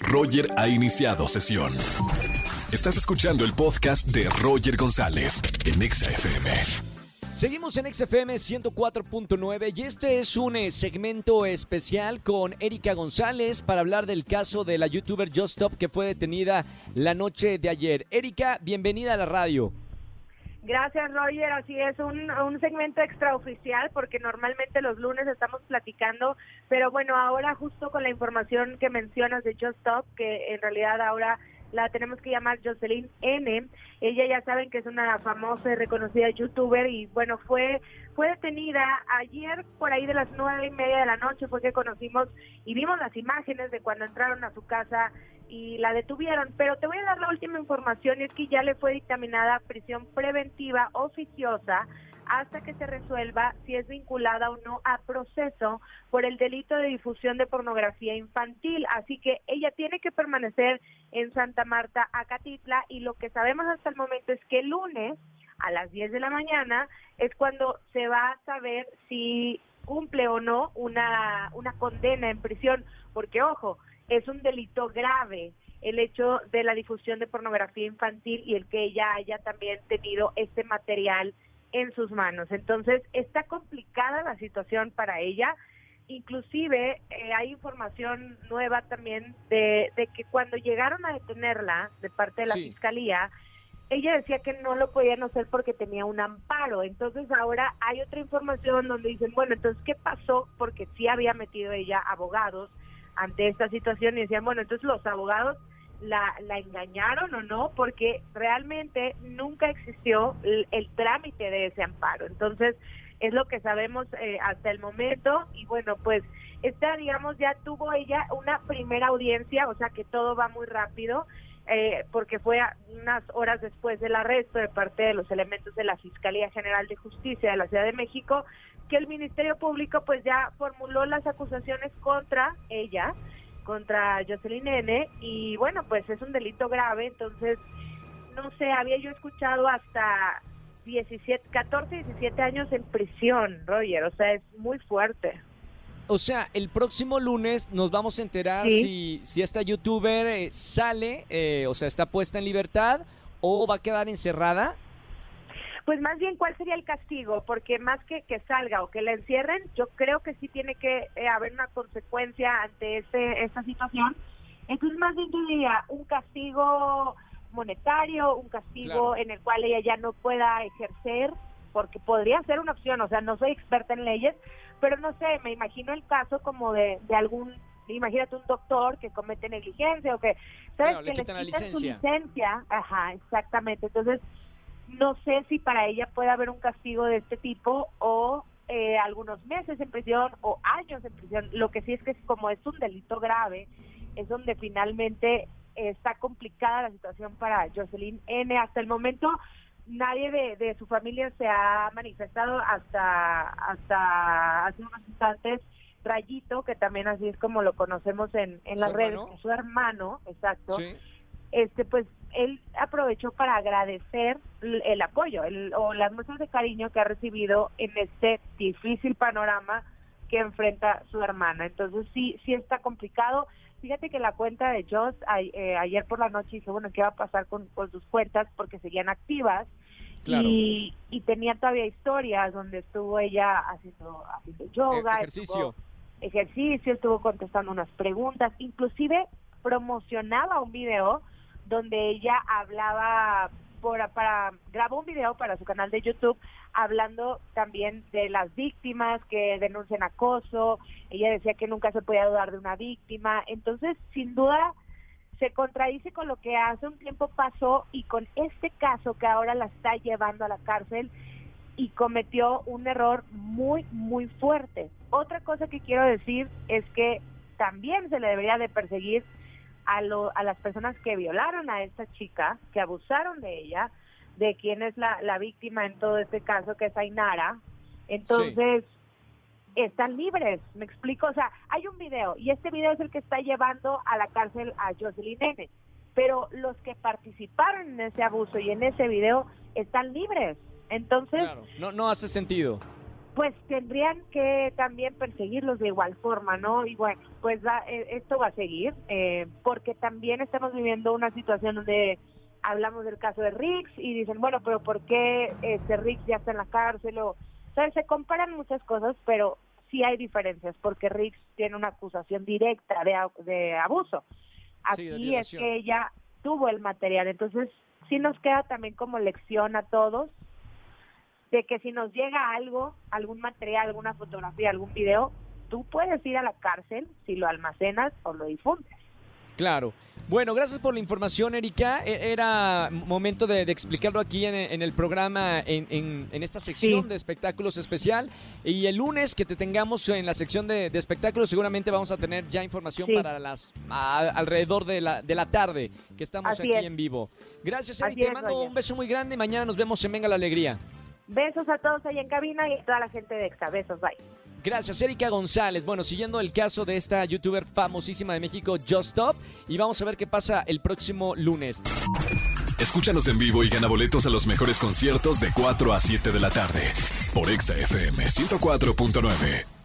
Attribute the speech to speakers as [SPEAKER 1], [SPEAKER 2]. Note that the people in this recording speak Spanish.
[SPEAKER 1] Roger ha iniciado sesión. Estás escuchando el podcast de Roger González en Exa FM.
[SPEAKER 2] Seguimos en XFM 104.9 y este es un eh, segmento especial con Erika González para hablar del caso de la youtuber Just Stop que fue detenida la noche de ayer. Erika, bienvenida a la radio.
[SPEAKER 3] Gracias, Roger. Así es, un, un segmento extraoficial porque normalmente los lunes estamos platicando, pero bueno, ahora justo con la información que mencionas de Just Stop, que en realidad ahora la tenemos que llamar Jocelyn N. Ella ya saben que es una famosa y reconocida youtuber y bueno, fue fue detenida ayer por ahí de las nueve y media de la noche fue que conocimos y vimos las imágenes de cuando entraron a su casa y la detuvieron. Pero te voy a dar la última información es que ya le fue dictaminada prisión preventiva oficiosa hasta que se resuelva si es vinculada o no a proceso por el delito de difusión de pornografía infantil. Así que ella tiene que permanecer en Santa Marta, Acatitla, y lo que sabemos hasta el momento es que el lunes a las 10 de la mañana es cuando se va a saber si cumple o no una, una condena en prisión, porque ojo, es un delito grave el hecho de la difusión de pornografía infantil y el que ella haya también tenido este material en sus manos. Entonces, está complicada la situación para ella. Inclusive eh, hay información nueva también de, que cuando llegaron a detenerla de parte de la fiscalía, ella decía que no lo podían hacer porque tenía un amparo. Entonces ahora hay otra información donde dicen, bueno, entonces, ¿qué pasó? Porque sí había metido ella abogados ante esta situación y decían, bueno, entonces los abogados la, la engañaron o no, porque realmente nunca existió el, trámite de ese amparo. Entonces, es lo que sabemos eh, hasta el momento y bueno, pues esta, digamos, ya tuvo ella una primera audiencia, o sea que todo va muy rápido. Eh, porque fue unas horas después del arresto de parte de los elementos de la Fiscalía General de Justicia de la Ciudad de México, que el Ministerio Público pues ya formuló las acusaciones contra ella contra Jocelyn N. Y bueno, pues es un delito grave, entonces, no sé, había yo escuchado hasta 17, 14, 17 años en prisión, Roger, o sea, es muy fuerte.
[SPEAKER 2] O sea, el próximo lunes nos vamos a enterar si, si esta youtuber eh, sale, eh, o sea, está puesta en libertad o va a quedar encerrada.
[SPEAKER 3] Pues más bien, ¿cuál sería el castigo? Porque más que que salga o que la encierren, yo creo que sí tiene que eh, haber una consecuencia ante este, esta situación. Entonces, más bien yo diría un castigo monetario, un castigo en el cual ella ya no pueda ejercer, porque podría ser una opción, o sea, no soy experta en leyes, pero no sé, me imagino el caso como de, de algún imagínate un doctor que comete negligencia o que
[SPEAKER 2] sabes que le quitan la licencia.
[SPEAKER 3] licencia ajá exactamente entonces no sé si para ella puede haber un castigo de este tipo o eh, algunos meses en prisión o años en prisión. Lo que sí es que como es un delito grave, es donde finalmente está complicada la situación para Jocelyn N. Hasta el momento nadie de, su familia se ha manifestado hasta hasta hace unos instantes. Rayito, que también así es como lo conocemos en, en las redes, su hermano, exacto. Este, pues él aprovechó para agradecer el apoyo o las muestras de cariño que ha recibido en este difícil panorama que enfrenta su hermana. Entonces sí, sí está complicado. Fíjate que la cuenta de Joss eh, ayer por la noche dice, bueno, ¿qué va a pasar con, sus cuentas? Porque seguían activas. Y, y tenía todavía historias donde estuvo ella haciendo, haciendo yoga,
[SPEAKER 2] ejercicio.
[SPEAKER 3] ejercicio, estuvo contestando unas preguntas, inclusive promocionaba un video donde ella hablaba por, para grabó un video para su canal de YouTube hablando también de las víctimas que denuncian acoso. Ella decía que nunca se podía dudar de una víctima. Entonces, sin duda se contradice con lo que hace un tiempo pasó y con este caso que ahora la está llevando a la cárcel y cometió un error muy, muy fuerte. Otra cosa que quiero decir es que también se le debería de perseguir a, lo, a las personas que violaron a esta chica, que abusaron de ella, de quién es la, la víctima en todo este caso, que es Ainara. Entonces, están libres, me explico. O sea, hay un video y este video es el que está llevando a la cárcel a Jocelyn N. Pero los que participaron en ese abuso y en ese video están libres. Entonces...
[SPEAKER 2] no, no hace sentido
[SPEAKER 3] pues tendrían que también perseguirlos de igual forma, ¿no? Y bueno, pues eh, esto va a seguir, eh, porque también estamos viviendo una situación donde hablamos del caso de Riggs y dicen, bueno, pero ¿por qué este Riggs ya está en la cárcel? O, sea, se comparan muchas cosas, pero sí hay diferencias, porque Riggs tiene una acusación directa de, de abuso. Aquí es que ella tuvo el material, entonces sí nos queda también como lección a todos de que si nos llega algo, algún material, alguna fotografía, algún video, tú puedes ir a la cárcel si lo almacenas o lo difundes.
[SPEAKER 2] Claro. Bueno, gracias por la información, Erika. E, era momento de, explicarlo aquí en, el programa, en, esta sección de espectáculos especial. Y el lunes que te tengamos en la sección de, espectáculos, seguramente vamos a tener ya información para las alrededor de la, de la tarde, que estamos aquí en vivo. Gracias, Erika. Te mando un beso muy grande. Mañana nos vemos en Venga la Alegría.
[SPEAKER 3] Besos a todos ahí en cabina y a toda la gente de Exa. Besos, bye.
[SPEAKER 2] Gracias, Erika González. Bueno, siguiendo el caso de esta youtuber famosísima de México, Just Stop, y vamos a ver qué pasa el próximo lunes.
[SPEAKER 1] Escúchanos en vivo y gana boletos a los mejores conciertos de 4 a 7 de la tarde por Exa FM 104.9.